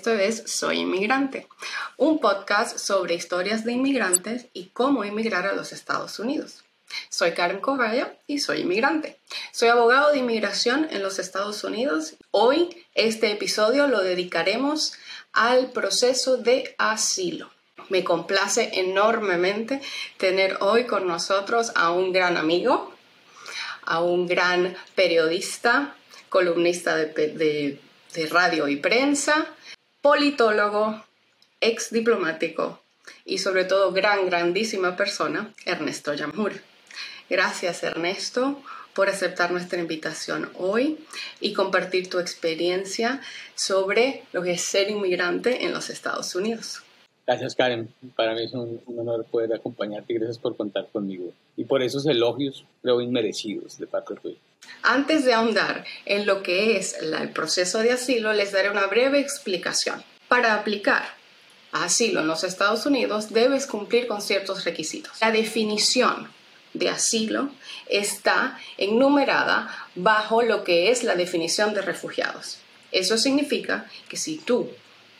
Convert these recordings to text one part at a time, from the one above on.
Esto es Soy Inmigrante, un podcast sobre historias de inmigrantes y cómo emigrar a los Estados Unidos. Soy Karen Correa y soy inmigrante. Soy abogado de inmigración en los Estados Unidos. Hoy este episodio lo dedicaremos al proceso de asilo. Me complace enormemente tener hoy con nosotros a un gran amigo, a un gran periodista, columnista de, radio y prensa, politólogo, ex diplomático y sobre todo gran, grandísima persona, Ernesto Yamur. Gracias Ernesto por aceptar nuestra invitación hoy y compartir tu experiencia sobre lo que es ser inmigrante en los Estados Unidos. Gracias Karen, para mí es un, honor poder acompañarte y gracias por contar conmigo y por esos elogios creo inmerecidos de parte tuya. Antes de ahondar en lo que es el proceso de asilo, les daré una breve explicación. Para aplicar asilo en los Estados Unidos debes cumplir con ciertos requisitos. La definición de asilo está enumerada bajo lo que es la definición de refugiados. Eso significa que si tú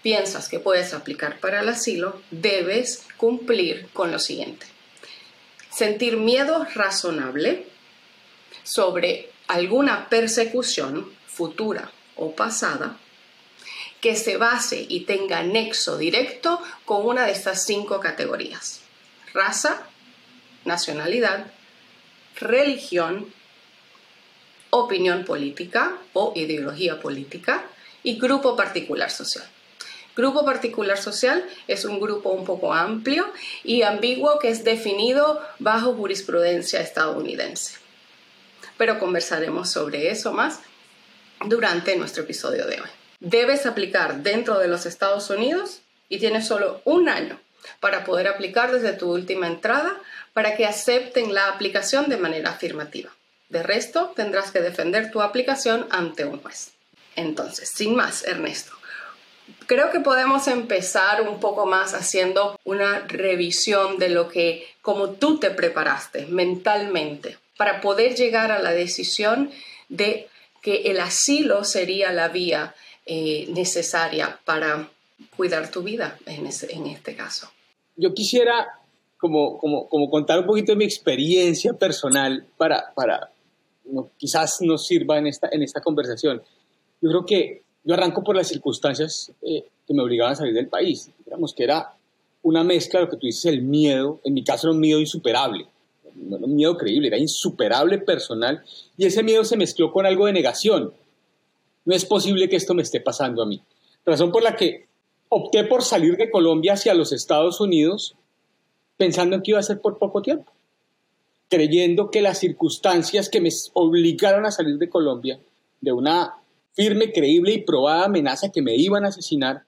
piensas que puedes aplicar para el asilo, debes cumplir con lo siguiente. Sentir miedo razonable sobre alguna persecución futura o pasada que se base y tenga nexo directo con una de estas cinco categorías. Raza, nacionalidad, religión, opinión política o ideología política y grupo particular social. Grupo particular social es un grupo un poco amplio y ambiguo que es definido bajo jurisprudencia estadounidense. Pero conversaremos sobre eso más durante nuestro episodio de hoy. Debes aplicar dentro de los Estados Unidos y tienes solo un año para poder aplicar desde tu última entrada para que acepten la aplicación de manera afirmativa. De resto, tendrás que defender tu aplicación ante un juez. Entonces, sin más, Ernesto, creo que podemos empezar un poco más haciendo una revisión de lo que, como tú te preparaste mentalmente para poder llegar a la decisión de que el asilo sería la vía eh, necesaria para cuidar tu vida en, en este caso. Yo quisiera como, como, como contar un poquito de mi experiencia personal para, para quizás nos sirva en esta, en esta conversación. Yo creo que yo arranco por las circunstancias eh, que me obligaban a salir del país. Digamos que era una mezcla de lo que tú dices, el miedo, en mi caso era un miedo insuperable, no era un miedo creíble, era insuperable personal, y ese miedo se mezcló con algo de negación. No es posible que esto me esté pasando a mí. Razón por la que opté por salir de Colombia hacia los Estados Unidos pensando en que iba a ser por poco tiempo, creyendo que las circunstancias que me obligaron a salir de Colombia, de una firme, creíble y probada amenaza que me iban a asesinar,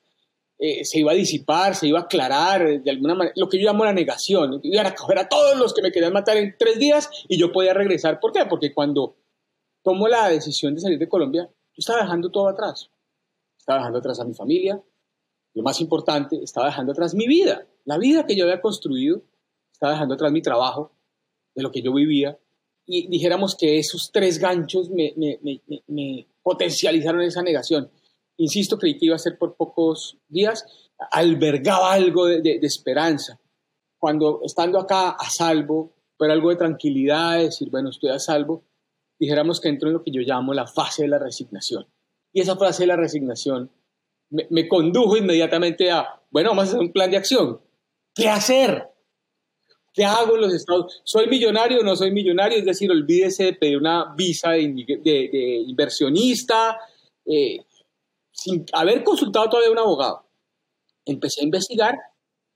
eh, se iba a disipar, se iba a aclarar de alguna manera, lo que yo llamo la negación, iban a coger a todos los que me querían matar en tres días y yo podía regresar. ¿Por qué? Porque cuando tomo la decisión de salir de Colombia, yo estaba dejando todo atrás. Estaba dejando atrás a mi familia, lo más importante, estaba dejando atrás mi vida. La vida que yo había construido, estaba dejando atrás mi trabajo, de lo que yo vivía, y dijéramos que esos tres ganchos me, potencializaron esa negación. Insisto, creí que iba a ser por pocos días, albergaba algo de, esperanza. Cuando estando acá a salvo, pero algo de tranquilidad, decir, bueno, estoy a salvo, dijéramos que entro en lo que yo llamo la fase de la resignación. Y esa fase de la resignación me, me condujo inmediatamente a, bueno, vamos a hacer un plan de acción. ¿Qué hacer? ¿Qué hago en los Estados ¿Soy millonario o no soy millonario? Es decir, olvídese de pedir una visa de, inversionista, eh, sin haber consultado todavía a un abogado. Empecé a investigar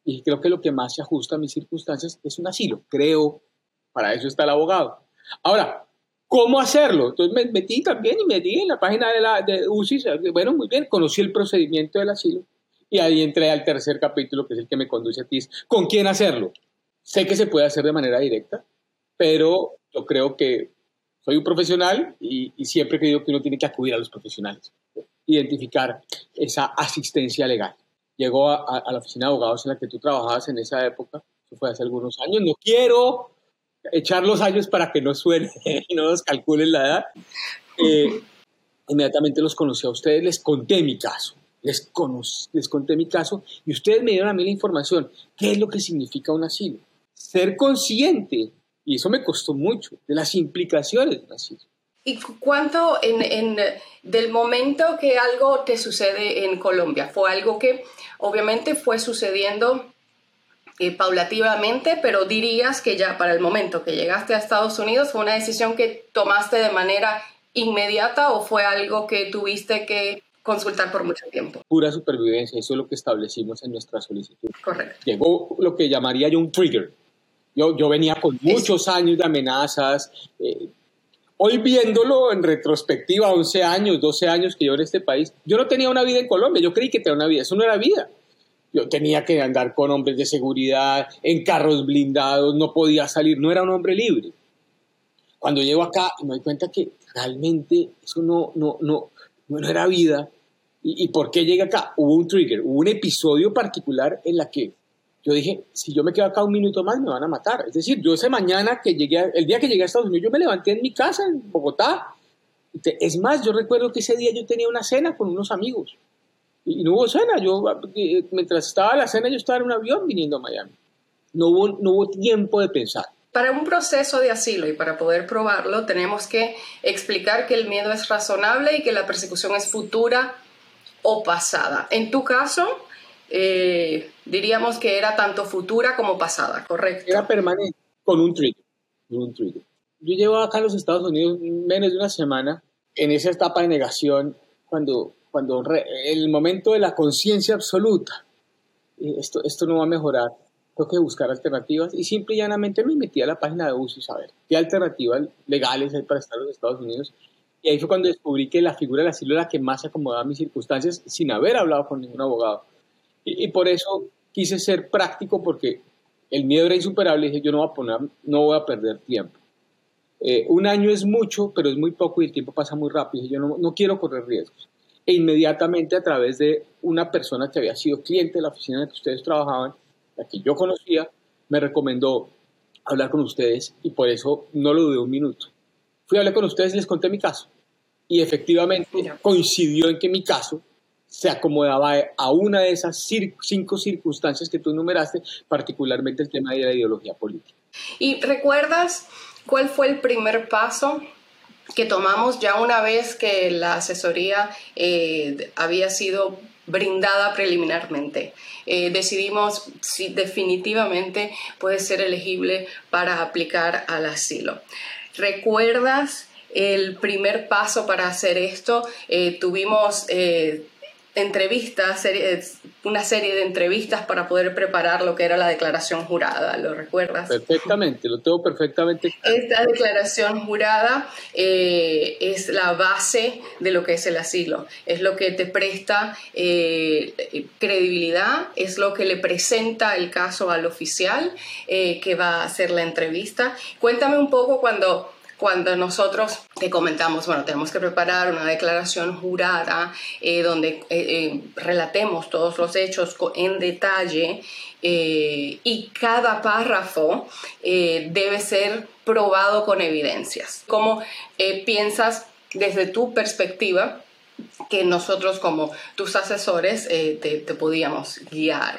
y creo que lo que más se ajusta a mis circunstancias es un asilo. Creo, para eso está el abogado. Ahora, ¿cómo hacerlo? Entonces me metí también y me metí en la página de, la, de UCI. Bueno, muy bien, conocí el procedimiento del asilo y ahí entré al tercer capítulo, que es el que me conduce a ti. ¿Con quién hacerlo? Sé que se puede hacer de manera directa, pero yo creo que soy un profesional y, siempre he creído que uno tiene que acudir a los profesionales, identificar esa asistencia legal. Llegó a, la oficina de abogados en la que tú trabajabas en esa época, eso fue hace algunos años, no quiero echar los años para que no suene no nos calculen la edad. Eh, inmediatamente los conocí a ustedes, les conté mi caso les, les conté mi caso y ustedes me dieron a mí la información. ¿Qué es lo que significa un asilo? Ser consciente, y eso me costó mucho, de las implicaciones de un asilo. ¿Y cuánto en, del momento que algo te sucede en Colombia? ¿Fue algo que obviamente fue sucediendo eh, paulativamente, pero dirías que ya para el momento que llegaste a Estados Unidos fue una decisión que tomaste de manera inmediata o fue algo que tuviste que consultar por mucho tiempo? Pura supervivencia, eso es lo que establecimos en nuestra solicitud. Correcto. Llegó lo que llamaría yo un trigger. Yo, yo venía con muchos años de amenazas. Eh, hoy viéndolo en retrospectiva, 11 años, 12 años que yo en este país, yo no tenía una vida en Colombia, yo creí que tenía una vida, eso no era vida. Yo tenía que andar con hombres de seguridad, en carros blindados, no podía salir, no era un hombre libre. Cuando llego acá me doy cuenta que realmente eso no, no, no, no era vida. ¿Y, ¿Y por qué llegué acá? Hubo un trigger, hubo un episodio particular en la que yo dije, si yo me quedo acá un minuto más, me van a matar. Es decir, yo ese mañana que llegué, el día que llegué a Estados Unidos, yo me levanté en mi casa, en Bogotá. Es más, yo recuerdo que ese día yo tenía una cena con unos amigos y no hubo cena. Yo, eh, mientras estaba la cena, yo estaba en un avión viniendo a Miami. No hubo, no hubo tiempo de pensar. Para un proceso de asilo y para poder probarlo, tenemos que explicar que el miedo es razonable y que la persecución es futura o pasada. En tu caso, eh, diríamos que era tanto futura como pasada, ¿correcto? Era permanente, con un trigger. un trigger. Yo llevo acá en los Estados Unidos menos de una semana en esa etapa de negación cuando cuando el momento de la conciencia absoluta, esto, esto no va a mejorar, tengo que buscar alternativas y simple y llanamente me metí a la página de UCI a ver qué alternativas legales hay para estar en los Estados Unidos. Y ahí fue cuando descubrí que la figura del asilo era la que más se acomodaba a mis circunstancias sin haber hablado con ningún abogado. Y, por eso quise ser práctico porque el miedo era insuperable y dije yo no voy a, poner, no voy a perder tiempo. Eh, un año es mucho, pero es muy poco y el tiempo pasa muy rápido. Y yo no, no quiero correr riesgos e inmediatamente a través de una persona que había sido cliente de la oficina en la que ustedes trabajaban, la que yo conocía, me recomendó hablar con ustedes y por eso no lo dudé un minuto. Fui a hablar con ustedes y les conté mi caso. Y efectivamente coincidió en que mi caso se acomodaba a una de esas cinco circunstancias que tú enumeraste, particularmente el tema de la ideología política. ¿Y recuerdas cuál fue el primer paso que tomamos ya una vez que la asesoría eh, había sido brindada preliminarmente. Eh, decidimos si definitivamente puede ser elegible para aplicar al asilo. ¿Recuerdas el primer paso para hacer esto? Eh, tuvimos entrevistas, una serie de entrevistas para poder preparar lo que era la declaración jurada, ¿lo recuerdas? Perfectamente, lo tengo perfectamente. Esta declaración jurada eh, es la base de lo que es el asilo, es lo que te presta eh, credibilidad, es lo que le presenta el caso al oficial eh, que va a hacer la entrevista. Cuéntame un poco cuando cuando nosotros te comentamos, bueno, tenemos que preparar una declaración jurada eh, donde eh, eh, relatemos todos los hechos en detalle y cada párrafo debe ser probado con evidencias. ¿Cómo piensas desde tu perspectiva que nosotros como tus asesores te, te, podíamos guiar?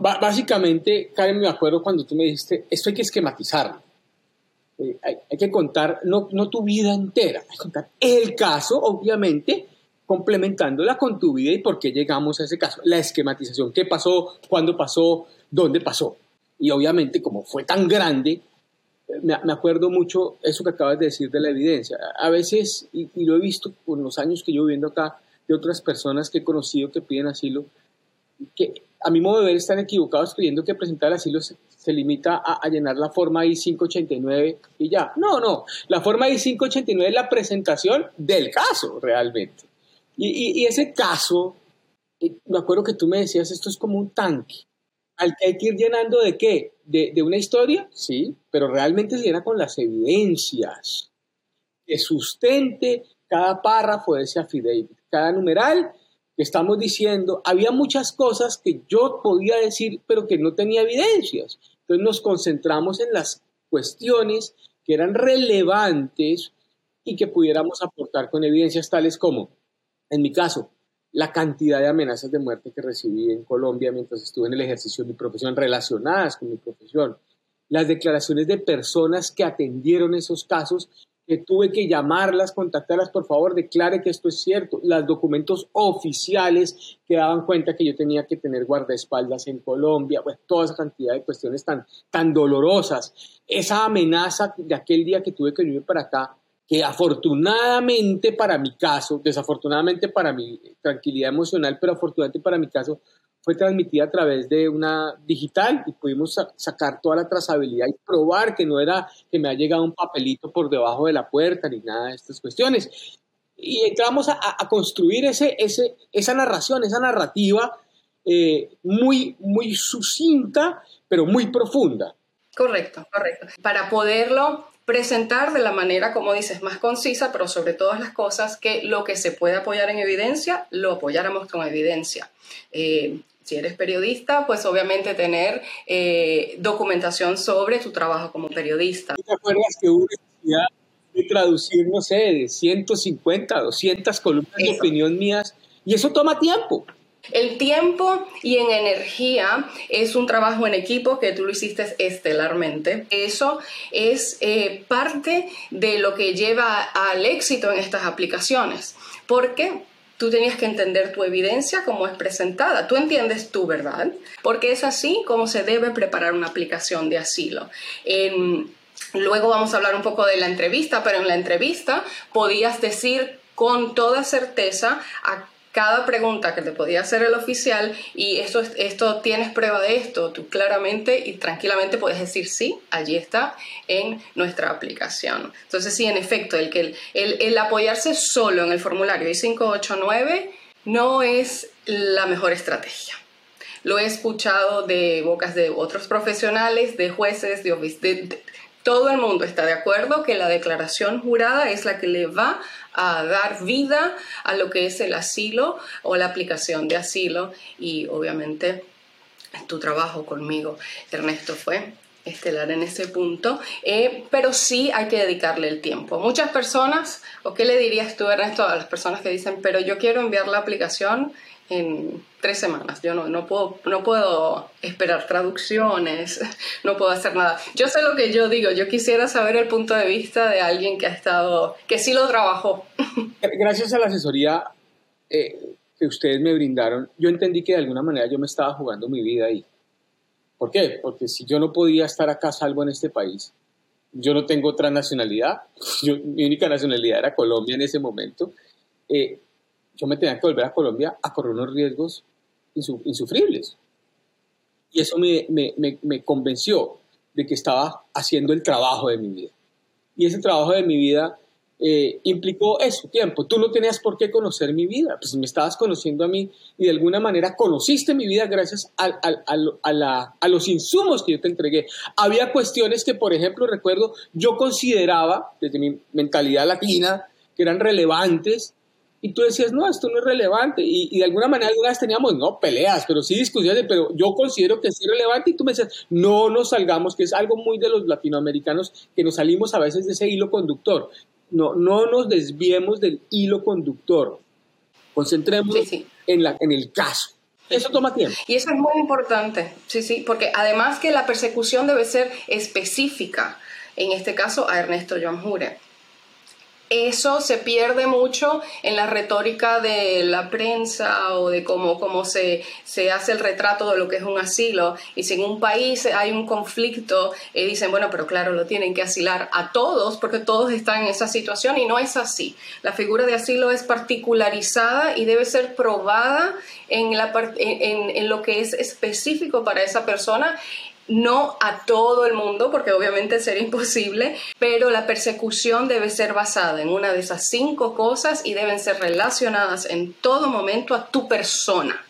Básicamente, Karen, me acuerdo cuando tú me dijiste, esto hay que esquematizarlo eh, hay, que contar no, no, tu vida entera, hay que contar el caso, obviamente, complementándola con tu vida y por qué llegamos a ese caso. La esquematización, qué pasó, cuándo pasó, dónde pasó. Y obviamente, como fue tan grande, me, me acuerdo mucho eso que acabas de decir de la evidencia. A veces, y, y, lo he visto con los años que yo viviendo acá, de otras personas que he conocido que piden asilo, que a mi modo de ver están equivocados creyendo que presentar asilo se, limita a, llenar la forma I-589 y ya. No, no, la forma I-589 es la presentación del caso realmente. Y, ese caso, me acuerdo que tú me decías, esto es como un tanque al que hay que ir llenando de qué? De, de una historia, sí, pero realmente se llena con las evidencias que sustente cada párrafo de ese affidavit, cada numeral estamos diciendo, había muchas cosas que yo podía decir, pero que no tenía evidencias. Entonces nos concentramos en las cuestiones que eran relevantes y que pudiéramos aportar con evidencias tales como, en mi caso, la cantidad de amenazas de muerte que recibí en Colombia mientras estuve en el ejercicio de mi profesión, relacionadas con mi profesión, las declaraciones de personas que atendieron esos casos, que tuve que llamarlas, contactarlas, por favor, declare que esto es cierto, los documentos oficiales que daban cuenta que yo tenía que tener guardaespaldas en Colombia, pues toda esa cantidad de cuestiones tan, tan dolorosas, esa amenaza de aquel día que tuve que venir para acá, que afortunadamente para mi caso, desafortunadamente para mi tranquilidad emocional, pero afortunadamente para mi caso, fue transmitida a través de una digital y pudimos sacar toda la trazabilidad y probar que no era que me ha llegado un papelito por debajo de la puerta ni nada de estas cuestiones. Y entramos a, construir ese, ese, esa narración, esa narrativa eh, muy, muy sucinta, pero muy profunda. Correcto, correcto. Para poderlo presentar de la manera, como dices, más concisa, pero sobre todas las cosas, que lo que se puede apoyar en evidencia, lo apoyáramos con evidencia. Eh, si eres periodista, pues obviamente tener eh, documentación sobre tu trabajo como periodista. ¿Te acuerdas que hubo necesidad de traducir, no sé, de 150, 200 columnas de opinión mías? Y eso toma tiempo. El tiempo y en energía es un trabajo en equipo que tú lo hiciste estelarmente. Eso es eh, parte de lo que lleva al éxito en estas aplicaciones. Porque tú tenías que entender tu evidencia como es presentada. Tú entiendes tu verdad, porque es así como se debe preparar una aplicación de asilo. luego vamos a hablar un poco de la entrevista, pero en la entrevista podías decir con toda certeza cada pregunta que te podía hacer el oficial y esto, esto tienes prueba de esto, tú claramente y tranquilamente puedes decir sí, allí está en nuestra aplicación. Entonces sí, en efecto, el, que el, el apoyarse solo en el formulario I-589 no es la mejor estrategia. Lo he escuchado de bocas de otros profesionales, de jueces, de, de, todo el mundo está de acuerdo que la declaración jurada es la que le va a dar vida a lo que es el asilo o la aplicación de asilo y obviamente tu trabajo conmigo, Ernesto, fue estelar en ese punto, eh, pero sí hay que dedicarle el tiempo. Muchas personas, o qué le dirías tú, Ernesto, a las personas que dicen, pero yo quiero enviar la aplicación en tres semanas. Yo no, no, puedo, no puedo esperar traducciones, no puedo hacer nada. Yo sé lo que yo digo, yo quisiera saber el punto de vista de alguien que ha estado, que sí lo trabajó. Gracias a la asesoría eh, que ustedes me brindaron, yo entendí que de alguna manera yo me estaba jugando mi vida ahí. ¿Por qué? Porque si yo no podía estar acá salvo en este país, yo no tengo otra nacionalidad, mi única nacionalidad era Colombia en ese momento, eh, yo me tenía que volver a Colombia a correr unos riesgos insufribles. Y eso me, me, me, convenció de que estaba haciendo el trabajo de mi vida. Y ese trabajo de mi vida eh, implicó eso, tiempo. Tú no tenías por qué conocer mi vida, pues me estabas conociendo a mí y de alguna manera conociste mi vida gracias a, a, la, a, los insumos que yo te entregué. Había cuestiones que, por ejemplo, recuerdo, yo consideraba desde mi mentalidad latina que eran relevantes y tú decías, no, esto no es relevante. Y, de alguna manera alguna vez teníamos, no peleas, pero sí discusiones, pero yo considero que es relevante. Y tú me decías, no nos salgamos, que es algo muy de los latinoamericanos, que nos salimos a veces de ese hilo conductor. No, no nos desviemos del hilo conductor. Concentrémonos En, la, en el caso. Eso toma tiempo. Y eso es muy importante, sí, sí, porque además que la persecución debe ser específica, en este caso a Ernesto John Jure eso se pierde mucho en la retórica de la prensa o de cómo, cómo se, se, hace el retrato de lo que es un asilo. Y si en un país hay un conflicto, eh, dicen, bueno, pero claro, lo tienen que asilar a todos porque todos están en esa situación y no es así. La figura de asilo es particularizada y debe ser probada en, lo que es específico para esa persona no a todo el mundo, porque obviamente sería imposible, pero la persecución debe ser basada en una de esas cinco cosas y deben ser relacionadas en todo momento a tu persona.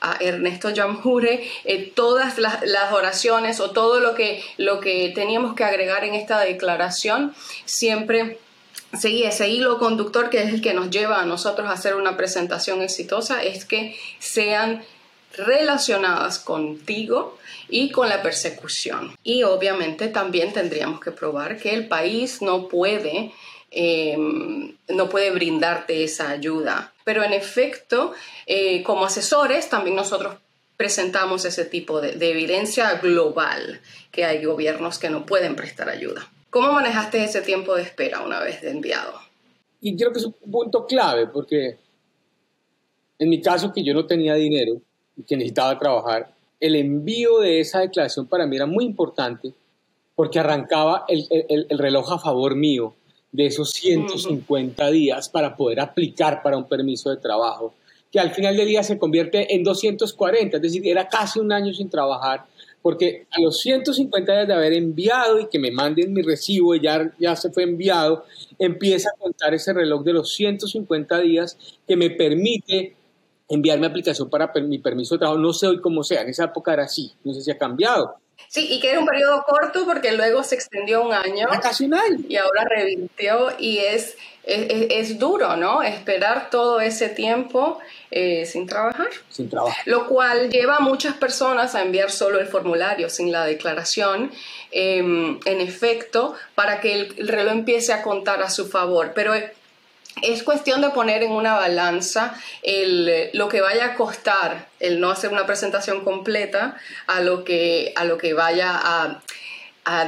A Ernesto Jamjure, eh, todas las, oraciones o todo lo que, lo que teníamos que agregar en esta declaración siempre seguía ese hilo conductor que es el que nos lleva a nosotros a hacer una presentación exitosa, es que sean relacionadas contigo y con la persecución. Y obviamente también tendríamos que probar que el país no puede, em, no puede brindarte esa ayuda. Pero en efecto, eh, como asesores, también nosotros presentamos ese tipo de, de, evidencia global, que hay gobiernos que no pueden prestar ayuda. ¿Cómo manejaste ese tiempo de espera una vez enviado? Y creo que es un punto clave, porque en mi caso, que yo no tenía dinero y que necesitaba trabajar, el envío de esa declaración para mí era muy importante porque arrancaba el, el, el reloj a favor mío de esos 150 días para poder aplicar para un permiso de trabajo, que al final del día se convierte en 240, es decir, era casi un año sin trabajar, porque a los 150 días de haber enviado y que me manden mi recibo y ya, ya se fue enviado, empieza a contar ese reloj de los 150 días que me permite enviar mi aplicación para mi permiso de trabajo. No sé hoy cómo sea, en esa época era así, no sé si ha cambiado. Sí, y que era un periodo corto porque luego se extendió un año. casi un año. Y ahora revirtió y es, es, es duro, ¿no? Esperar todo ese tiempo eh, sin trabajar. Sin trabajo. Lo cual lleva a muchas personas a enviar solo el formulario sin la declaración, em, en efecto, para que el reloj empiece a contar a su favor. Pero es cuestión de poner en una balanza el, lo que vaya a costar el no hacer una presentación completa a lo que, a lo que vaya a,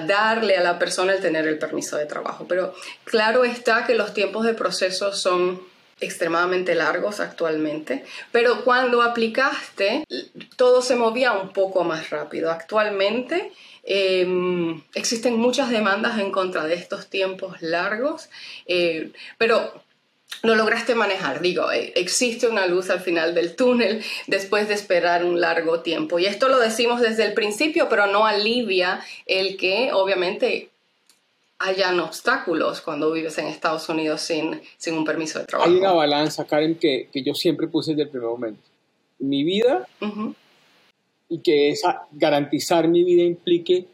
darle a la persona el tener el permiso de trabajo. Pero claro está que los tiempos de proceso son extremadamente largos actualmente, pero cuando aplicaste todo se movía un poco más rápido. Actualmente eh, existen muchas demandas en contra de estos tiempos largos, eh, pero lo lograste manejar. Digo, eh, existe una luz al final del túnel después de esperar un largo tiempo. Y esto lo decimos desde el principio, pero no alivia el que obviamente hayan obstáculos cuando vives en Estados Unidos sin, sin un permiso de trabajo. Hay una balanza, Karen, que, que yo siempre puse desde el primer momento. Mi vida y que esa, garantizar mi vida implique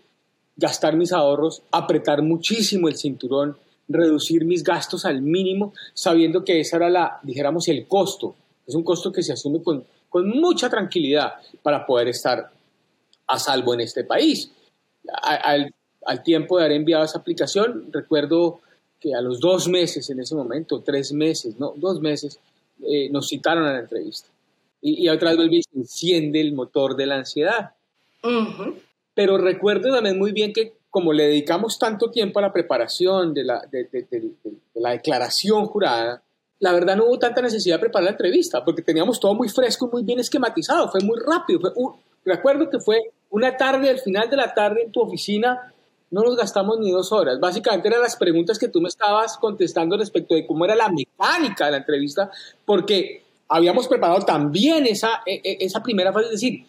gastar mis ahorros, apretar muchísimo el cinturón, reducir mis gastos al mínimo, sabiendo que ese era la, dijéramos, el costo. Es un costo que se asume con, con mucha tranquilidad para poder estar a salvo en este país. Al, al tiempo de haber enviado esa aplicación, recuerdo que a los dos meses en ese momento, tres meses, no, dos meses, eh, nos citaron a la entrevista. Y, y otra vez se enciende el motor de la ansiedad. Pero recuerdo también muy bien que como le dedicamos tanto tiempo a la preparación de la, de, la declaración jurada, la verdad no hubo tanta necesidad de preparar la entrevista, porque teníamos todo muy fresco y muy bien esquematizado, fue muy rápido. Fue recuerdo que fue una tarde, al final de la tarde en tu oficina, no nos gastamos ni dos horas. Básicamente eran las preguntas que tú me estabas contestando respecto de cómo era la mecánica de la entrevista, porque habíamos preparado también esa, e, e, esa primera fase, es decir,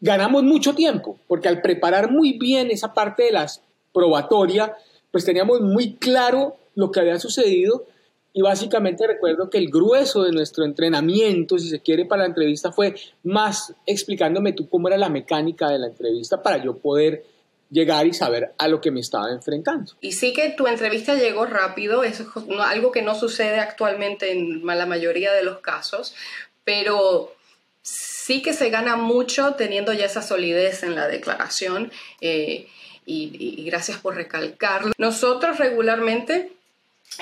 ganamos mucho tiempo, porque al preparar muy bien esa parte de las probatoria, pues teníamos muy claro lo que había sucedido y básicamente recuerdo que el grueso de nuestro entrenamiento, si se quiere, para la entrevista fue más explicándome tú cómo era la mecánica de la entrevista para yo poder llegar y saber a lo que me estaba enfrentando. Y sí que tu entrevista llegó rápido, eso es algo que no sucede actualmente en la mayoría de los casos, pero sí que se gana mucho teniendo ya esa solidez en la declaración eh, y, gracias por recalcarlo. Nosotros regularmente,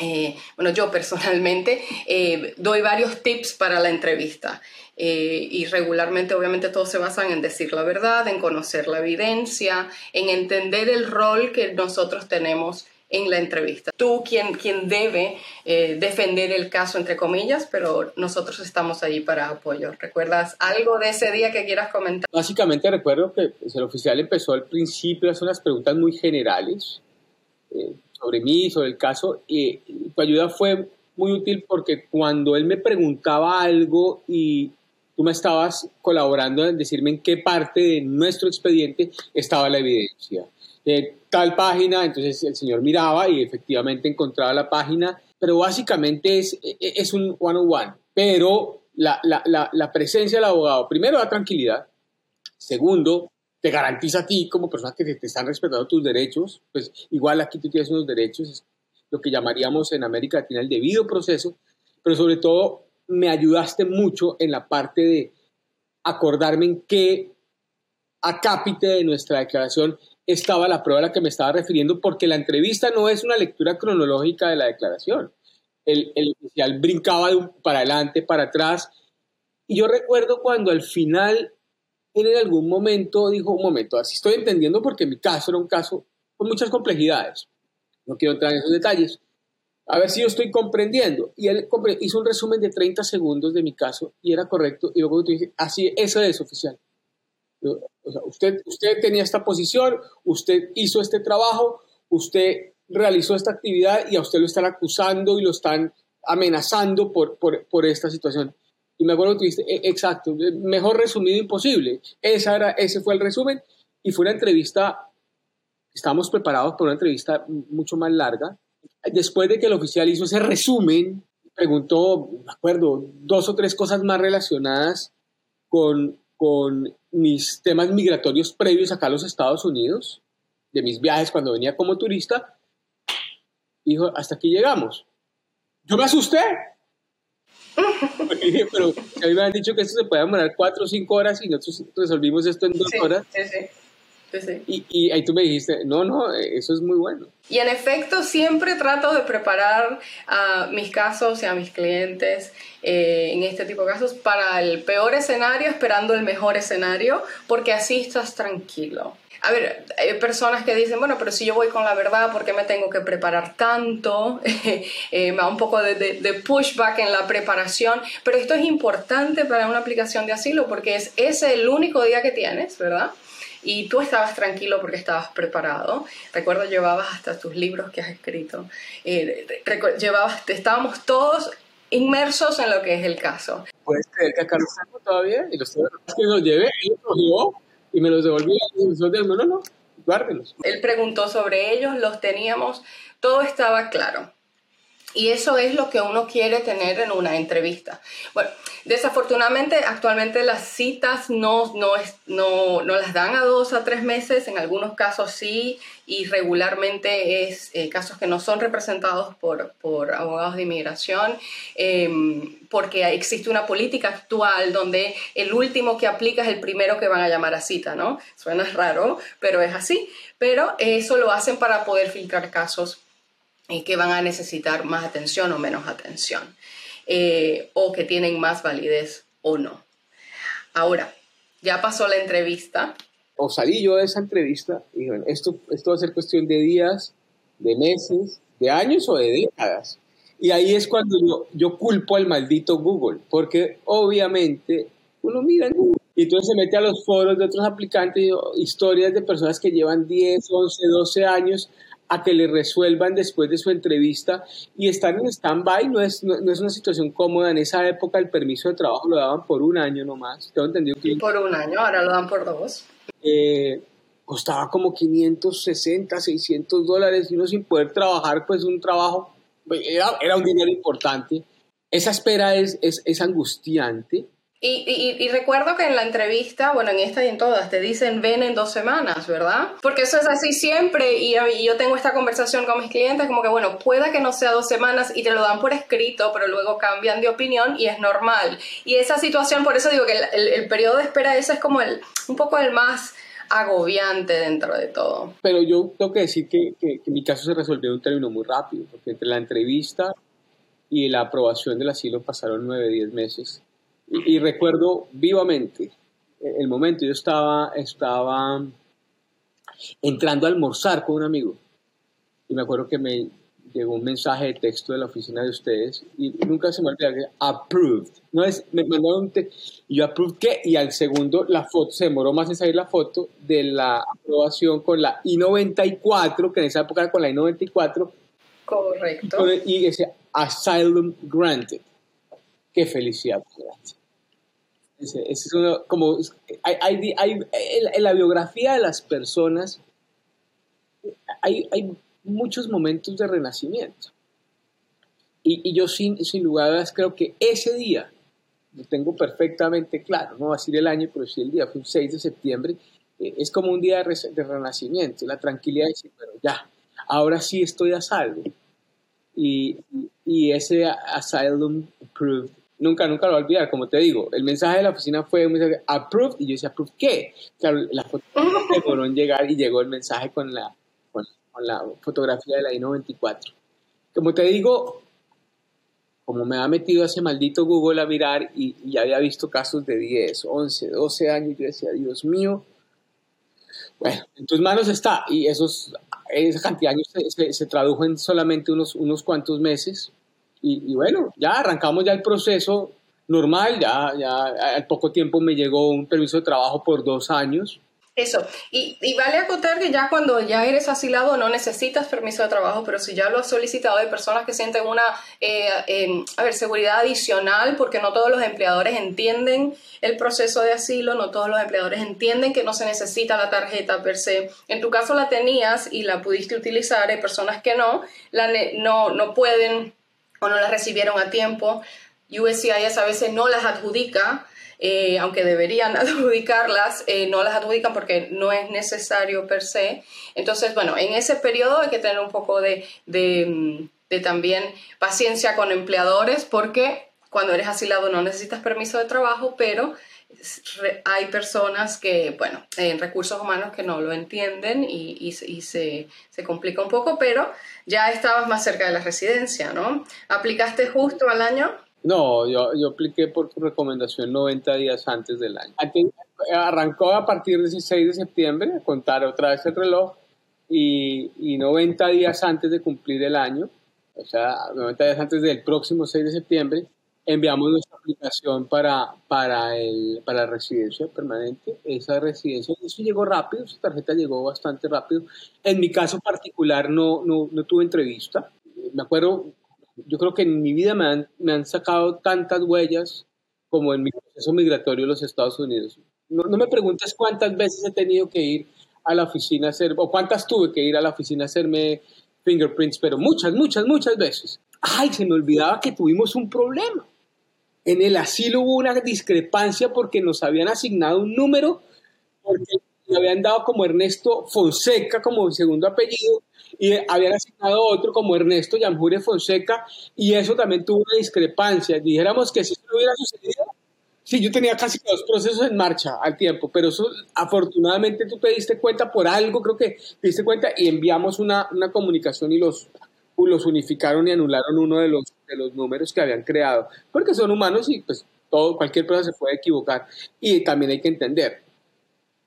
eh, bueno, yo personalmente eh, doy varios tips para la entrevista. y regularmente obviamente todos se basan en decir la verdad, en conocer la evidencia, en entender el rol que nosotros tenemos en la entrevista. Tú quien, quien debe eh, defender el caso, entre comillas, pero nosotros estamos ahí para apoyo. ¿Recuerdas algo de ese día que quieras comentar? Básicamente recuerdo que pues, el oficial empezó al principio a hacer unas preguntas muy generales eh, sobre mí, sobre el caso, y, tu ayuda fue muy útil porque cuando él me preguntaba algo y tú me estabas colaborando en decirme en qué parte de nuestro expediente estaba la evidencia. De tal página, entonces el señor miraba y efectivamente encontraba la página, pero básicamente es, es un one-on-one, pero la, la, la, presencia del abogado, primero, da tranquilidad, segundo, te garantiza a ti como persona que te, están respetando tus derechos, pues igual aquí tú tienes unos derechos, lo que llamaríamos en América Latina el debido proceso, pero sobre todo me ayudaste mucho en la parte de acordarme en qué acápite de nuestra declaración estaba la prueba a la que me estaba refiriendo, porque la entrevista no es una lectura cronológica de la declaración. el, el oficial brincaba de un- para adelante, para atrás. Y yo recuerdo cuando al final, en algún momento dijo, un momento, así estoy entendiendo porque mi caso era un caso con muchas complejidades. No quiero entrar en esos detalles. A ver si yo estoy comprendiendo. Y él hizo un resumen de 30 segundos de mi caso y era correcto. Y luego tú dije, así, eso es oficial. Yo, o sea, usted, usted tenía esta posición, usted hizo este trabajo, usted realizó esta actividad y a usted lo están acusando y lo están amenazando por, por, por esta situación. Y me acuerdo que dijiste, "E- exacto, mejor resumido imposible. Esa era, ese fue el resumen y fue una entrevista, estábamos preparados para una entrevista mucho más larga. Después de que el oficial hizo ese resumen, preguntó, me acuerdo, dos o tres cosas más relacionadas con, con mis temas migratorios previos acá a los Estados Unidos, de mis viajes cuando venía como turista. Dijo, hasta aquí llegamos. Yo me asusté. Porque dije, pero a mí me han dicho que esto se puede demorar cuatro o cinco horas y nosotros resolvimos esto en dos Sí, horas. sí, sí. Sí, sí. Y, y ahí tú me dijiste, no, no, eso es muy bueno. Y en efecto, siempre trato de preparar a mis casos y a mis clientes eh, en este tipo de casos para el peor escenario, esperando el mejor escenario, porque así estás tranquilo. A ver, hay personas que dicen, bueno, pero si yo voy con la verdad, ¿por qué me tengo que preparar tanto? Eh, me da un poco de, de- de pushback en la preparación, pero esto es importante para una aplicación de asilo porque es ese el único día que tienes, ¿verdad? Y tú estabas tranquilo porque estabas preparado. Recuerdo llevabas hasta tus libros que has escrito. Eh, llevabas, estábamos todos inmersos en lo que es el caso. ¿Puedes creer que acá los tengo todavía? Y los tengo, que los llevé, él los cogió y me los devolvió. Y nosotros, no, no, no, guárdelos. Él preguntó sobre ellos, los teníamos, todo estaba claro. Y eso es lo que uno quiere tener en una entrevista. Bueno, desafortunadamente actualmente las citas no, no, no, no las dan a dos a tres meses, en algunos casos sí, y regularmente es eh, casos que no son representados por, por abogados de inmigración, eh, porque existe una política actual donde el último que aplica es el primero que van a llamar a cita, ¿no? Suena raro, pero es así. Pero eso lo hacen para poder filtrar casos eh, que van a necesitar más atención o menos atención, eh, o que tienen más validez o no. Ahora, ya pasó la entrevista, O salí yo de esa entrevista y bueno, esto, esto va a ser cuestión de días, de meses, de años o de décadas. Y ahí es cuando yo, yo culpo al maldito Google, porque obviamente uno mira en Google y entonces se mete a los foros de otros aplicantes, oh, historias de personas que llevan 10, 11, 12 años a que le resuelvan después de su entrevista y estar en stand-by no es, no, no es una situación cómoda. En esa época el permiso de trabajo lo daban por un año nomás. Tengo entendido que por un año, ahora lo dan por dos. eh, costaba como 560, 600 dólares y uno sin poder trabajar, pues un trabajo, era, era un dinero importante. Esa espera es, es, es angustiante. Y, recuerdo que en la entrevista, bueno, en esta y en todas, te dicen ven en dos semanas, ¿verdad? Porque eso es así siempre y, yo tengo esta conversación con mis clientes como que, bueno, pueda que no sea dos semanas y te lo dan por escrito, pero luego cambian de opinión y es normal. Y esa situación, por eso digo que el periodo de espera ese es como el, un poco el más agobiante dentro de todo. Pero yo tengo que decir que, que, que mi caso se resolvió en un término muy rápido, porque entre la entrevista y la aprobación del asilo pasaron 9, 10 meses. Y, y, recuerdo vivamente el momento, yo estaba, estaba entrando a almorzar con un amigo y me acuerdo que me llegó un mensaje de texto de la oficina de ustedes y nunca se me olvida que approved. No es, me mandaron un te y yo approved qué y al segundo la foto, se demoró más en salir la foto de la aprobación con la I-94, que en esa época era con la I-94. Correcto. Y decía Asylum Granted. Qué felicidad. Ese es uno, como, hay, hay, hay, en la biografía de las personas hay, hay muchos momentos de renacimiento. Y, y yo sin, sin lugar a dudas creo que ese día, lo tengo perfectamente claro, no va a decir el año, pero sí el día, fue un 6 de septiembre, eh, es como un día de, re, de, renacimiento, la tranquilidad de decir, bueno, ya, ahora sí estoy a salvo. Y, y ese asylum approved, nunca, nunca lo voy a olvidar, como te digo, el mensaje de la oficina fue un mensaje approved, y yo decía, approved qué? Claro, la foto demoró en llegar y llegó el mensaje con la, con, con la fotografía de la I-94. Como te digo, como me ha metido ese maldito Google a mirar y, ya había visto casos de 10, 11, 12 años, yo decía, Dios mío, bueno, en tus manos está. Y esos, esa cantidad de años se, tradujo en solamente unos, unos cuantos meses. Y, bueno, ya arrancamos ya el proceso normal, ya, ya al poco tiempo me llegó un permiso de trabajo por dos años eso. Y, y, vale acotar que ya cuando ya eres asilado no necesitas permiso de trabajo, pero si ya lo has solicitado, hay personas que sienten una eh, em, a ver, seguridad adicional porque no todos los empleadores entienden el proceso de asilo, no todos los empleadores entienden que no se necesita la tarjeta per se. En tu caso la tenías y la pudiste utilizar, hay personas que no, la no, no pueden o no la recibieron a tiempo. USCIS a veces no las adjudica eh, aunque deberían adjudicarlas, eh, no las adjudican porque no es necesario per se. Entonces, bueno, en ese periodo hay que tener un poco de, de, mm, también paciencia con empleadores porque cuando eres asilado no necesitas permiso de trabajo, pero hay personas que, bueno, en recursos humanos que no lo entienden y, y, y se, se, complica un poco, pero ya estabas más cerca de la residencia, ¿no? ¿Aplicaste justo al año? No, yo, yo apliqué por tu recomendación 90 días antes del año. arrancó a partir del 16 de septiembre, a contar otra vez el reloj, y, y 90 días antes de cumplir el año, o sea, 90 días antes del próximo 6 de septiembre, enviamos nuestra aplicación para, para, el, para residencia permanente. Esa residencia, eso llegó rápido, esa tarjeta llegó bastante rápido. En mi caso particular no, no, no tuve entrevista. Me acuerdo, yo creo que en mi vida me han, me han sacado tantas huellas como en mi proceso migratorio en los Estados Unidos. No, no, me preguntes cuántas veces he tenido que ir a la oficina a hacer, o cuántas tuve que ir a la oficina a hacerme fingerprints, pero muchas, muchas, muchas veces. Ay, se me olvidaba que tuvimos un problema. En el asilo hubo una discrepancia porque nos habían asignado un número, porque le habían dado como Ernesto Fonseca como segundo apellido, y habían asignado otro como Ernesto Yamjure Fonseca y eso también tuvo una discrepancia. Dijéramos que si eso hubiera sucedido, sí, yo tenía casi dos procesos en marcha al tiempo, pero eso afortunadamente tú te diste cuenta por algo, creo que te diste cuenta y enviamos una, una comunicación y los, los unificaron y anularon uno de los, de los números que habían creado, porque son humanos y pues todo, cualquier persona se puede equivocar. Y también hay que entender,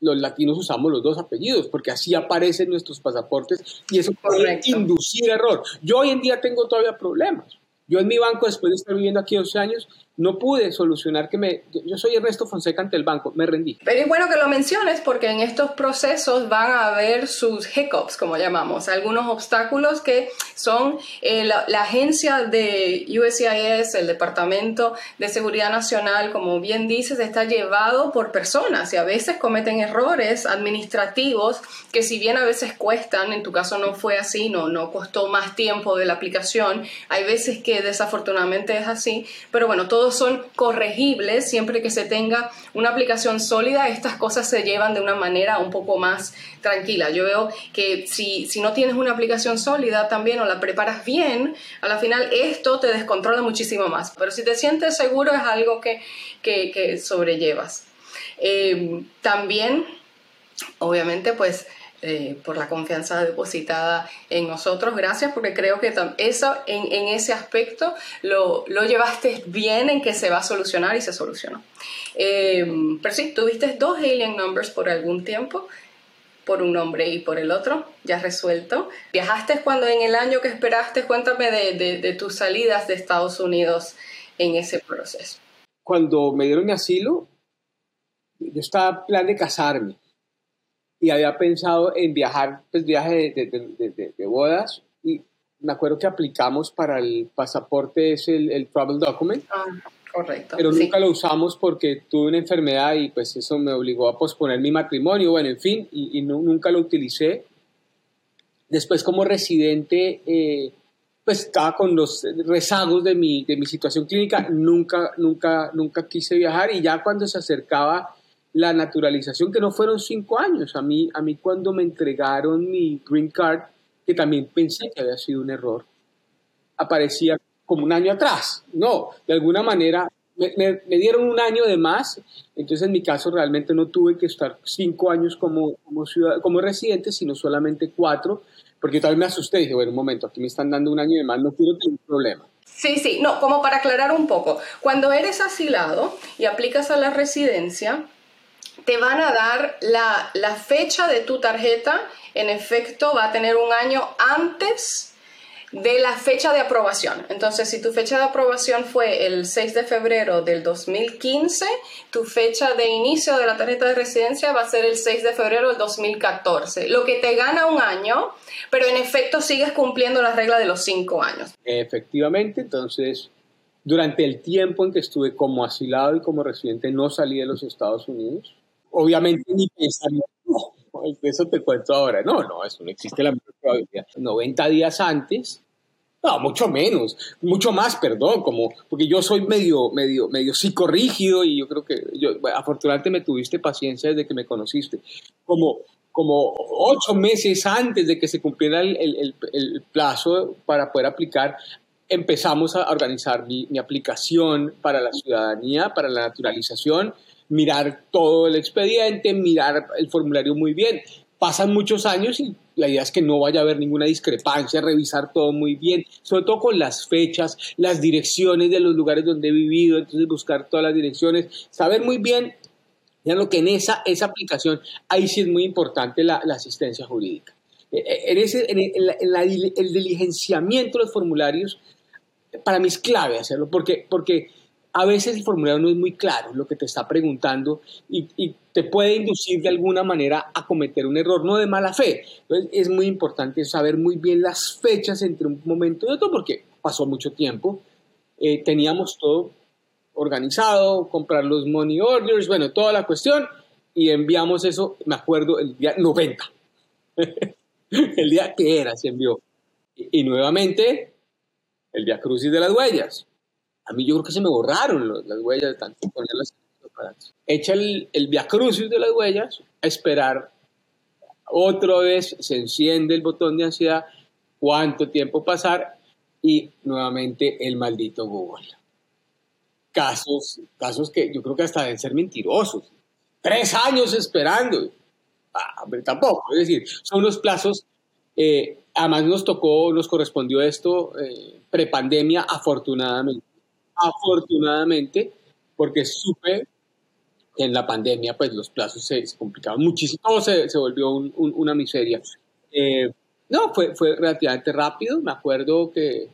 los latinos usamos los dos apellidos, porque así aparecen nuestros pasaportes y eso puede inducir error. Yo hoy en día tengo todavía problemas. Yo en mi banco, después de estar viviendo aquí 12 años, no pude solucionar que me... Yo soy Ernesto Fonseca ante el banco, me rendí. Pero es bueno que lo menciones porque en estos procesos van a haber sus hiccups, como llamamos, algunos obstáculos que son eh, la, agencia de USCIS, el Departamento de Seguridad Nacional, como bien dices, está llevado por personas y a veces cometen errores administrativos que si bien a veces cuestan, en tu caso no fue así, no, no costó más tiempo de la aplicación, hay veces que desafortunadamente es así, pero bueno, todo son corregibles siempre que se tenga una aplicación sólida. Estas cosas se llevan de una manera un poco más tranquila. Yo veo que si, si no tienes una aplicación sólida también o la preparas bien, a la final esto te descontrola muchísimo más. Pero si te sientes seguro es algo que, que, sobrellevas. Eh, también, obviamente, pues eh, por la confianza depositada en nosotros. Gracias porque creo que eso en, ese aspecto lo, lo, llevaste bien en que se va a solucionar y se solucionó. Eh, pero sí, tuviste dos alien numbers por algún tiempo por un nombre y por el otro, ya resuelto. ¿Viajaste cuando en el año que esperaste? Cuéntame de, tus salidas de Estados Unidos en ese proceso. Cuando me dieron asilo, yo estaba plan de casarme y había pensado en viajar, pues viaje de, de, bodas y me acuerdo que aplicamos para el pasaporte, es el, el travel document. Ah, correcto. Pero nunca lo usamos porque tuve una enfermedad y pues eso me obligó a posponer mi matrimonio, bueno, en fin, y, y nunca lo utilicé. Después como residente, eh, pues estaba con los rezagos de mi, de mi situación clínica, nunca, nunca, nunca quise viajar y ya cuando se acercaba la naturalización, que no fueron cinco años. A mí, a mí cuando me entregaron mi green card, que también pensé que había sido un error, aparecía como un año atrás. No, de alguna manera me, dieron un año de más, entonces en mi caso realmente no tuve que estar cinco años como, como, ciudad, como residente, sino solamente cuatro, porque tal vez me asusté y dije, bueno, un momento, aquí me están dando un año de más, no quiero tener un problema. Sí, sí, no, como para aclarar un poco, cuando eres asilado y aplicas a la residencia, te van a dar la, fecha de tu tarjeta, en efecto va a tener un año antes de la fecha de aprobación. Entonces, si tu fecha de aprobación fue el 6 de febrero del 2015, tu fecha de inicio de la tarjeta de residencia va a ser el 6 de febrero del 2014, lo que te gana un año, pero en efecto sigues cumpliendo la regla de los cinco años. Efectivamente, entonces, durante el tiempo en que estuve como asilado y como residente, no salí de los Estados Unidos. Obviamente ni pensaría, eso te cuento ahora. No, no, eso no existe la menor probabilidad. 90 días antes, no, mucho menos, mucho más, perdón, como, porque yo soy medio, medio, medio psicorrígido y yo creo que, yo, afortunadamente me tuviste paciencia desde que me conociste. Como, como ocho meses antes de que se cumpliera el, el, el plazo para poder aplicar, empezamos a organizar mi, mi, aplicación para la ciudadanía, para la naturalización, mirar todo el expediente, mirar el formulario muy bien. Pasan muchos años y la idea es que no vaya a haber ninguna discrepancia, revisar todo muy bien, sobre todo con las fechas, las direcciones de los lugares donde he vivido, entonces buscar todas las direcciones, saber muy bien, ya lo que en esa, esa aplicación, ahí sí es muy importante la, asistencia jurídica. E, e, en, ese, en, el diligenciamiento de los formularios, para mí es clave hacerlo, porque, porque a veces el formulario no es muy claro lo que te está preguntando y, te puede inducir de alguna manera a cometer un error, no de mala fe. Entonces es muy importante saber muy bien las fechas entre un momento y otro porque pasó mucho tiempo. Eh, teníamos todo organizado, comprar los money orders, bueno, toda la cuestión y enviamos eso, me acuerdo, el día 90. el día que era, se envió. Y, y nuevamente, el día crucis de las huellas a mí yo creo que se me borraron las huellas, tanto ponerlas Echa el, el Via Crucis de las huellas, esperar. Otra vez se enciende el botón de ansiedad, cuánto tiempo pasar y nuevamente el maldito Google. Casos, casos que yo creo que hasta deben ser mentirosos. Tres años esperando. Ah, tampoco. Es decir, son unos plazos. Eh, además nos tocó, nos correspondió esto eh, prepandemia, afortunadamente afortunadamente, porque supe que en la pandemia pues los plazos se, complicaban muchísimo, se, se volvió una miseria. Eh, no, fue, fue relativamente rápido, me acuerdo que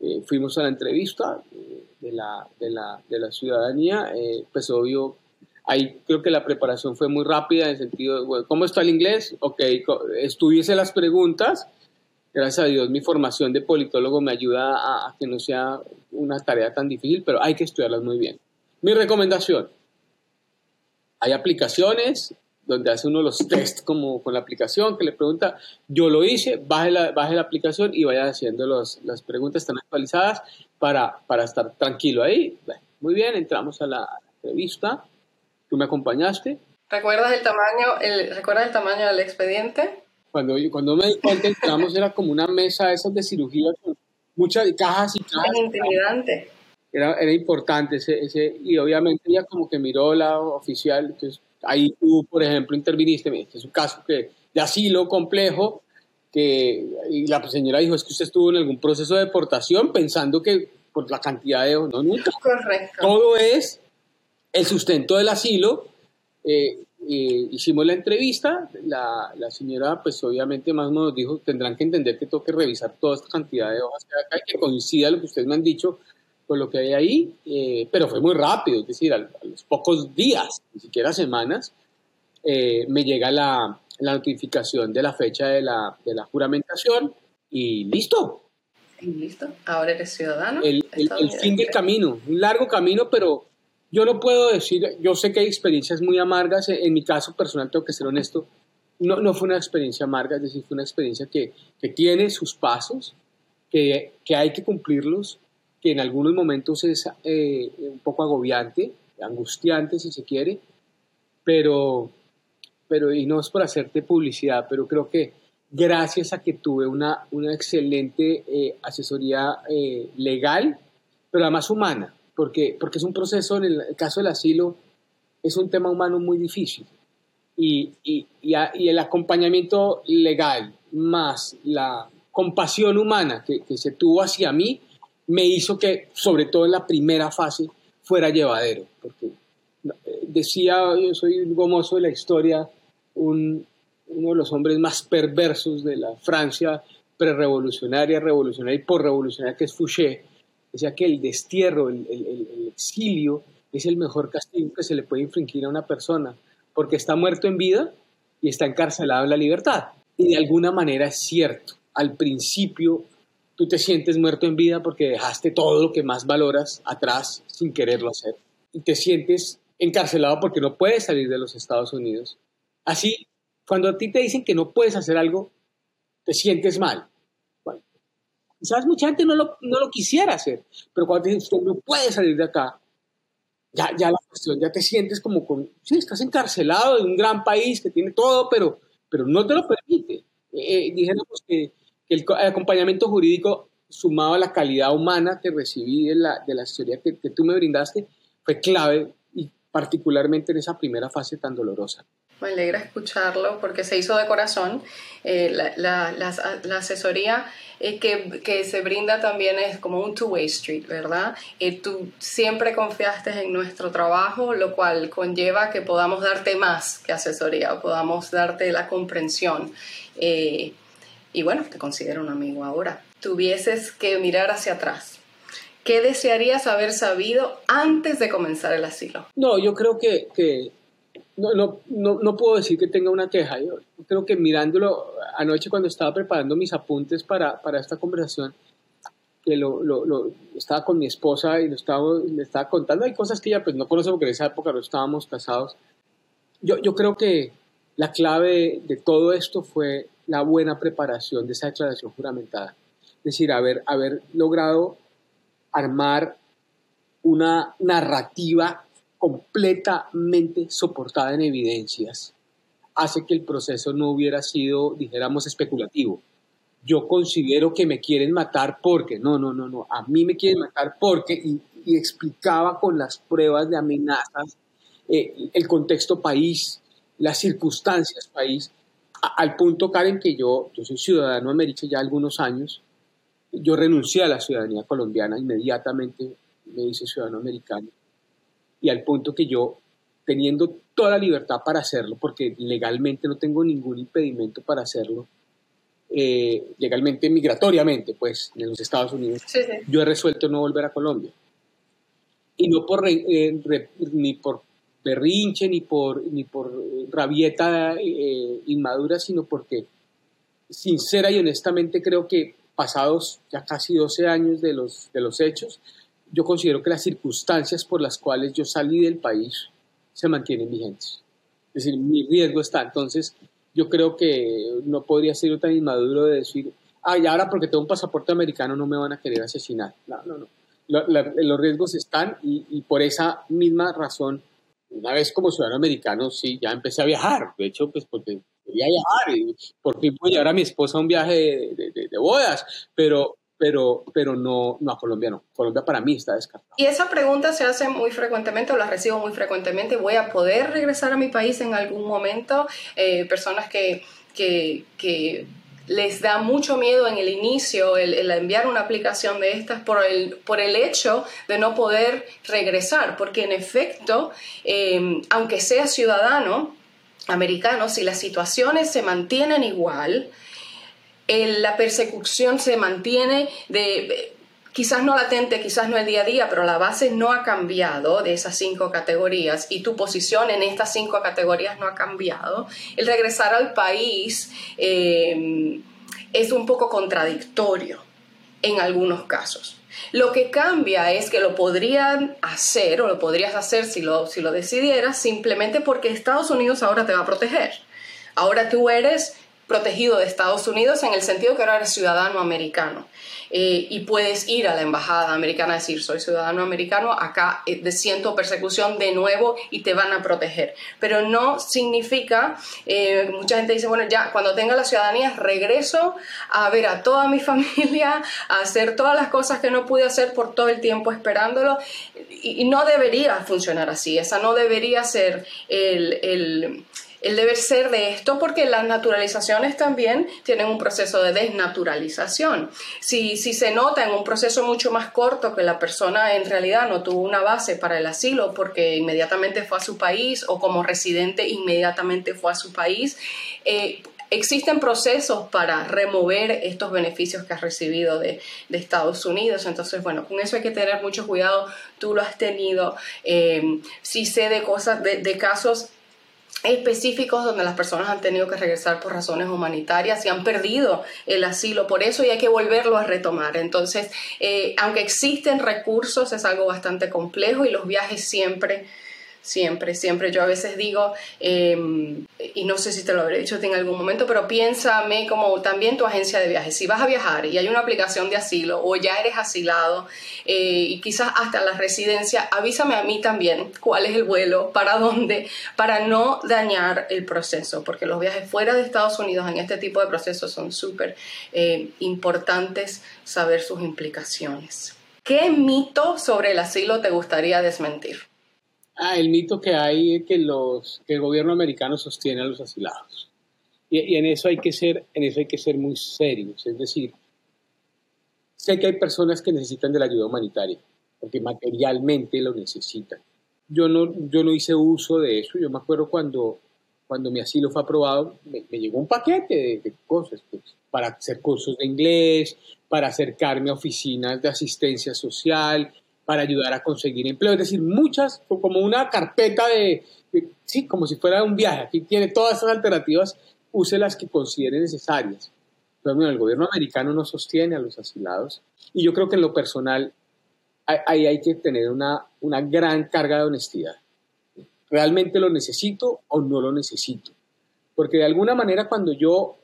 eh, fuimos a la entrevista eh, de, la, de, la, de, la, ciudadanía, pues obvio, ahí creo que la preparación fue muy rápida en el sentido, de, ¿cómo está el inglés? Ok, estuviese las preguntas, gracias a Dios mi formación de politólogo me ayuda a, que no sea una tarea tan difícil, pero hay que estudiarlas muy bien. Mi recomendación, hay aplicaciones donde hace uno los test como con la aplicación que le pregunta, yo lo hice, baje la, baje la aplicación y vaya haciendo los, las preguntas tan actualizadas para, para estar tranquilo ahí. muy bien, entramos a la entrevista, tú me acompañaste. ¿Recuerdas el tamaño, el, ¿recuerdas el tamaño del expediente? Cuando, cuando me di cuenta, entramos, era como una mesa esas de cirugía con muchas cajas y cajas. intimidante. Era, era importante ese, ese, y obviamente ella como que miró la oficial, entonces ahí tú, por ejemplo, interviniste, este es un caso que, de asilo complejo, que y la señora dijo, es que usted estuvo en algún proceso de deportación pensando que por la cantidad de... No, nunca. Correcto. Todo es el sustento del asilo eh, eh, hicimos la entrevista, la, la, señora pues obviamente más nos dijo, tendrán que entender que tengo que revisar toda esta cantidad de hojas que hay acá y que coincida lo que ustedes me han dicho con lo que hay ahí, eh, pero fue muy rápido, es decir, a, los pocos días, ni siquiera semanas, eh, me llega la, la, notificación de la fecha de la, de la juramentación y listo. Y listo, ahora eres ciudadano. El, el, el fin del camino, un largo camino, pero yo no puedo decir, yo sé que hay experiencias muy amargas, en mi caso personal tengo que ser honesto, no, no fue una experiencia amarga, es decir, fue una experiencia que, que tiene sus pasos, que, que, hay que cumplirlos, que en algunos momentos es eh, un poco agobiante, angustiante si se quiere, pero, pero, y no es por hacerte publicidad, pero creo que gracias a que tuve una, una excelente eh, asesoría eh, legal, pero además humana, porque, porque es un proceso, en el, caso del asilo, es un tema humano muy difícil. Y, y, y, el acompañamiento legal más la compasión humana que, que, se tuvo hacia mí me hizo que, sobre todo en la primera fase, fuera llevadero. Porque eh, decía, yo soy un gomoso de la historia, uno de los hombres más perversos de la Francia prerevolucionaria, revolucionaria y porrevolucionaria, que es Fouché, decía que el destierro, el, el exilio, es el mejor castigo que se le puede infringir a una persona, porque está muerto en vida y está encarcelado en la libertad. Y de alguna manera es cierto. Al principio tú te sientes muerto en vida porque dejaste todo lo que más valoras atrás sin quererlo hacer. Y te sientes encarcelado porque no puedes salir de los Estados Unidos. Así, cuando a ti te dicen que no puedes hacer algo, te sientes mal. Quizás mucha gente no lo, quisiera hacer, pero cuando dicen que no puedes salir de acá, ya, la cuestión, ya te sientes como con, sí, estás encarcelado en un gran país que tiene todo, pero, pero no te lo permite. Eh, eh dijéramos que el acompañamiento jurídico sumado a la calidad humana que recibí de la, de la historia que, tú me brindaste fue clave y particularmente en esa primera fase tan dolorosa. Me alegra escucharlo porque se hizo de corazón. Eh, la, asesoría eh, que, se brinda también es como un two-way street, ¿verdad? Eh, tú siempre confiaste en nuestro trabajo, lo cual conlleva que podamos darte más que asesoría, podamos darte la comprensión. Y bueno, te considero un amigo ahora. Tuvieses que mirar hacia atrás. ¿Qué desearías haber sabido antes de comenzar el asilo? No, yo creo que no, no, no, puedo decir que tenga una queja. Yo creo que mirándolo anoche cuando estaba preparando mis apuntes para, para esta conversación, que lo, lo, estaba con mi esposa y lo estaba, le estaba contando, hay cosas que ella pues no conoce porque en esa época no estábamos casados. Yo, yo creo que la clave de todo esto fue la buena preparación de esa declaración juramentada. Es decir, haber, haber logrado armar una narrativa completamente soportada en evidencias hace que el proceso no hubiera sido, dijéramos, especulativo. Yo considero que me quieren matar porque, no, no, no, no, a mí me quieren matar porque, y, explicaba con las pruebas de amenazas eh, el contexto país, las circunstancias país, al punto, Karen, que yo, yo soy ciudadano americano ya algunos años, yo renuncié a la ciudadanía colombiana, inmediatamente me hice ciudadano americano, y al punto que yo, teniendo toda la libertad para hacerlo, porque legalmente no tengo ningún impedimento para hacerlo, eh, legalmente, migratoriamente, pues, en los Estados Unidos, yo he resuelto no volver a Colombia. Y no por, eh, ni por berrinche ni por, ni por rabieta eh, inmadura, sino porque sincera y honestamente creo que pasados ya casi 12 años de los, de los hechos, yo considero que las circunstancias por las cuales yo salí del país se mantienen vigentes. Es decir, mi riesgo está. Entonces, yo creo que no podría ser tan inmaduro de decir, ay, ahora porque tengo un pasaporte americano no me van a querer asesinar. No, no, no. los riesgos están y, y por esa misma razón una vez como ciudadano americano, sí, ya empecé a viajar. De hecho, pues porque quería viajar y por fin pude llevar a mi esposa a un viaje de, bodas, pero, pero, pero no, no a Colombia, no. Colombia para mí está descartado. Y esa pregunta se hace muy frecuentemente o la recibo muy frecuentemente. ¿Voy a poder regresar a mi país en algún momento? Eh, personas que, que, que les da mucho miedo en el inicio el, enviar una aplicación de estas por el, por el hecho de no poder regresar, porque en efecto, em, aunque sea ciudadano americano, si las situaciones se mantienen igual, la persecución se mantiene de quizás no latente, quizás no el día a día, pero la base no ha cambiado de esas cinco categorías y tu posición en estas cinco categorías no ha cambiado, el regresar al país eh, es un poco contradictorio en algunos casos. Lo que cambia es que lo podrían hacer o lo podrías hacer si lo, si lo decidieras simplemente porque Estados Unidos ahora te va a proteger. Ahora tú eres protegido de Estados Unidos en el sentido que ahora eres ciudadano americano. Eh, y puedes ir a la embajada americana a decir soy ciudadano americano, acá eh, siento persecución de nuevo y te van a proteger. Pero no significa, eh, mucha gente dice, bueno, ya cuando tenga la ciudadanía regreso a ver a toda mi familia, a hacer todas las cosas que no pude hacer por todo el tiempo esperándolo. Y, no debería funcionar así, esa no debería ser el deber ser de esto porque las naturalizaciones también tienen un proceso de desnaturalización. Si, si se nota en un proceso mucho más corto que la persona en realidad no tuvo una base para el asilo porque inmediatamente fue a su país o como residente inmediatamente fue a su país, eh, existen procesos para remover estos beneficios que has recibido de, Estados Unidos. Entonces, bueno, con eso hay que tener mucho cuidado. Tú lo has tenido. Eh, si sé de cosas, de, de casos específicos donde las personas han tenido que regresar por razones humanitarias y han perdido el asilo por eso y hay que volverlo a retomar. Entonces, eh, aunque existen recursos, es algo bastante complejo y los viajes siempre siempre, siempre. Yo a veces digo, em, y no sé si te lo habré dicho en algún momento, pero piénsame como también tu agencia de viajes. Si vas a viajar y hay una aplicación de asilo o ya eres asilado eh, y quizás hasta la residencia, avísame a mí también cuál es el vuelo, para dónde, para no dañar el proceso, porque los viajes fuera de Estados Unidos en este tipo de procesos son súper eh, importantes saber sus implicaciones. ¿Qué mito sobre el asilo te gustaría desmentir? Ah, el mito que hay es que, los, que el gobierno americano sostiene a los asilados. Y, en, eso hay que ser, en eso hay que ser muy serios. Es decir, sé que hay personas que necesitan de la ayuda humanitaria, porque materialmente lo necesitan. Yo no, yo no hice uso de eso. Yo me acuerdo cuando, cuando mi asilo fue aprobado, me, llegó un paquete de, cosas, pues, para hacer cursos de inglés, para acercarme a oficinas de asistencia social, para ayudar a conseguir empleo. Es decir, muchas, como una carpeta de, sí, como si fuera un viaje. Aquí tiene todas esas alternativas, use las que considere necesarias. Pero bueno, el gobierno americano no sostiene a los asilados y yo creo que en lo personal ahí hay que tener una, una gran carga de honestidad. ¿Realmente lo necesito o no lo necesito? Porque de alguna manera cuando yo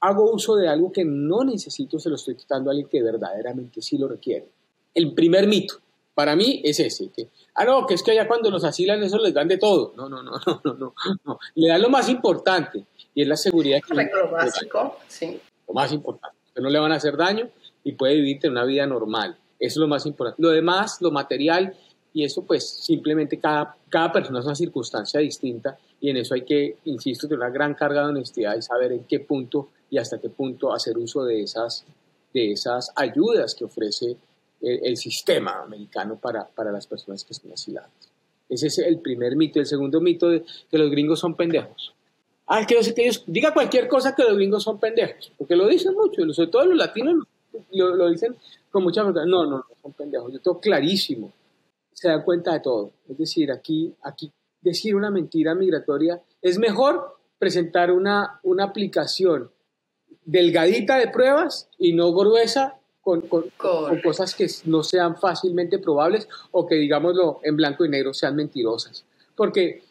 hago uso de algo que no necesito, se lo estoy quitando a alguien que verdaderamente sí lo requiere el primer mito. Para mí es ese. Que, ah, no, que es que allá cuando los asilan eso les dan de todo. No, no, no, no, no, no. Le dan lo más importante y es la seguridad. Que lo básico, sí. Lo más importante. Que no le van a hacer daño y puede vivir una vida normal. Eso es lo más importante. Lo demás, lo material, y eso pues simplemente cada, cada persona es una circunstancia distinta y en eso hay que, insisto, tener una gran carga de honestidad y saber en qué punto y hasta qué punto hacer uso de esas, de esas ayudas que ofrece el, sistema americano para, para, las personas que están asiladas. Ese es el primer mito. El segundo mito de que los gringos son pendejos. Ah, que, que ellos diga cualquier cosa que los gringos son pendejos, porque lo dicen mucho, sobre todo los latinos lo, dicen con mucha verdad. No, no, no son pendejos. Yo tengo clarísimo. Se dan cuenta de todo. Es decir, aquí, aquí decir una mentira migratoria es mejor presentar una, una aplicación delgadita de pruebas y no gruesa con, cosas que no sean fácilmente probables o que, digámoslo, en blanco y negro sean mentirosas. Porque,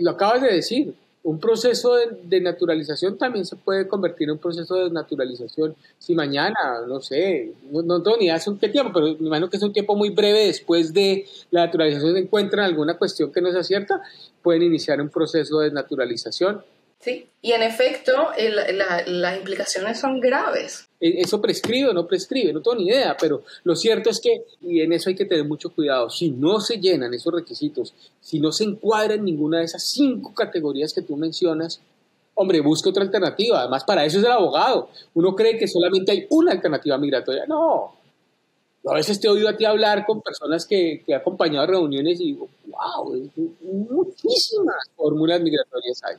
lo acabas de decir, un proceso de, naturalización también se puede convertir en un proceso de naturalización. Si mañana, no sé, no, tengo ni idea hace un tiempo, pero me imagino que es un tiempo muy breve después de la naturalización encuentran alguna cuestión que no sea cierta, pueden iniciar un proceso de naturalización Sí, y en efecto las implicaciones son graves. E, eso prescribe o no prescribe, no tengo ni idea, pero lo cierto es que, y en eso hay que tener mucho cuidado, si no se llenan esos requisitos, si no se encuadra en ninguna de esas cinco categorías que tú mencionas, hombre, busque otra alternativa. Además, para eso es el abogado. Uno cree que solamente hay una alternativa migratoria. No. a veces te he oído a ti hablar con personas que, que he acompañado a reuniones y digo, wow, muchísimas fórmulas migratorias hay.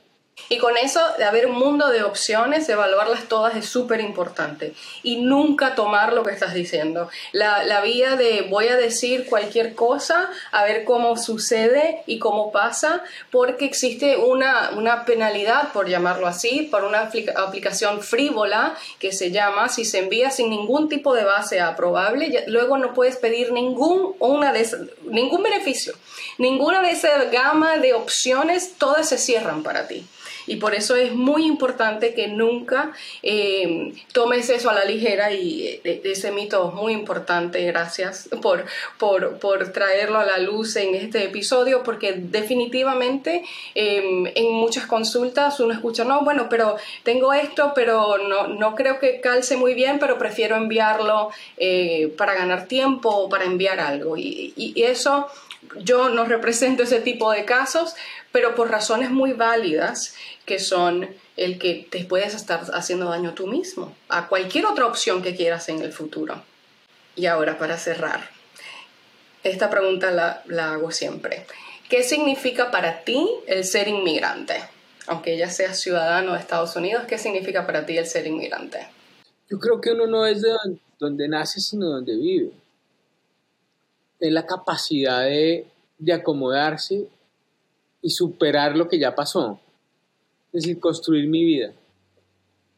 Y con eso de haber un mundo de opciones, evaluarlas todas es súper importante. Y nunca tomar lo que estás diciendo. La, la, vía de voy a decir cualquier cosa, a ver cómo sucede y cómo pasa, porque existe una, una penalidad, por llamarlo así, por una aplicación frívola que se llama, si se envía sin ningún tipo de base aprobable, luego no puedes pedir ningún, una de ningún beneficio. Ninguna de esa gama de opciones, todas se cierran para ti. Y por eso es muy importante que nunca eh, tomes eso a la ligera y eh, ese mito es muy importante. Gracias por, por, por, traerlo a la luz en este episodio porque definitivamente em, en muchas consultas uno escucha, no, bueno, pero tengo esto, pero no, no creo que calce muy bien, pero prefiero enviarlo eh, para ganar tiempo o para enviar algo. Y eso Yo no represento ese tipo de casos, pero por razones muy válidas que son el que te puedes estar haciendo daño tú mismo, a cualquier otra opción que quieras en el futuro. Y ahora, para cerrar, esta pregunta la, la hago siempre. ¿Qué significa para ti el ser inmigrante? Aunque ya seas ciudadano de Estados Unidos, ¿qué significa para ti el ser inmigrante? Yo creo que uno no es de donde nace, sino donde vive. Es la capacidad de, de acomodarse y superar lo que ya pasó. Es decir, construir mi vida.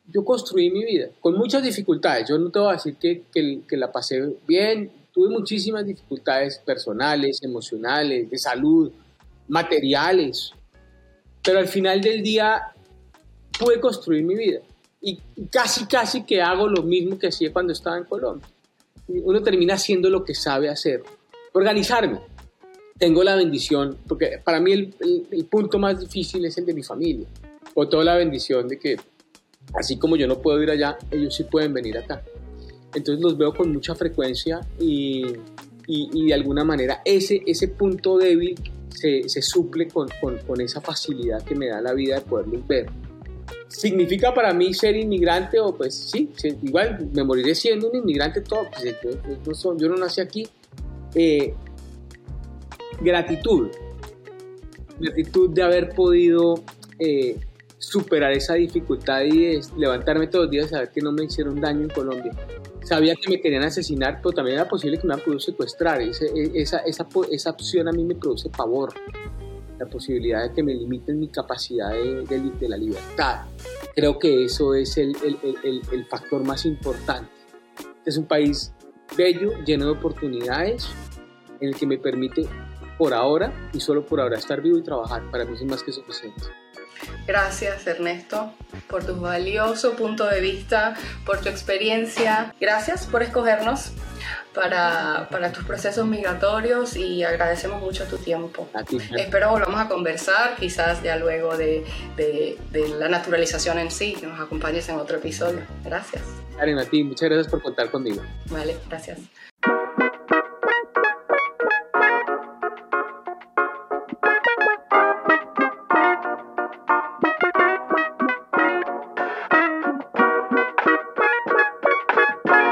Yo construí mi vida con muchas dificultades. Yo no te voy a decir que, que, que la pasé bien. Tuve muchísimas dificultades personales, emocionales, de salud, materiales. Pero al final del día pude construir mi vida. Y casi, casi que hago lo mismo que hacía cuando estaba en Colombia. Uno termina haciendo lo que sabe hacer. Organizarme. Tengo la bendición, porque para mí el, el, punto más difícil es el de mi familia. O toda la bendición de que, así como yo no puedo ir allá, ellos sí pueden venir acá. Entonces los veo con mucha frecuencia y, y, y de alguna manera ese, ese punto débil se, se suple con, con, con, esa facilidad que me da la vida de poderlos ver. ¿Significa para mí ser inmigrante? O pues sí, igual me moriré siendo un inmigrante todo, pues, yo, yo, no nací aquí. Eh, gratitud, gratitud de haber podido eh, superar esa dificultad y levantarme todos los días saber que no me hicieron daño en Colombia. Sabía que me querían asesinar, pero también era posible que me hubieran podido secuestrar. esa, esa, opción a mí me produce pavor. La posibilidad de que me limiten mi capacidad de, la libertad. Creo que eso es el, el factor más importante. Es un país bello, lleno de oportunidades, en el que me permite por ahora y solo por ahora estar vivo y trabajar. Para mí es más que suficiente. Gracias Ernesto por tu valioso punto de vista, por tu experiencia. Gracias por escogernos para, para tus procesos migratorios y agradecemos mucho tu tiempo. ti, Espero volvamos a conversar, quizás ya luego de, de, de, la naturalización en sí, que nos acompañes en otro episodio. Gracias. Karen, a ti, muchas gracias por contar conmigo. Vale, gracias.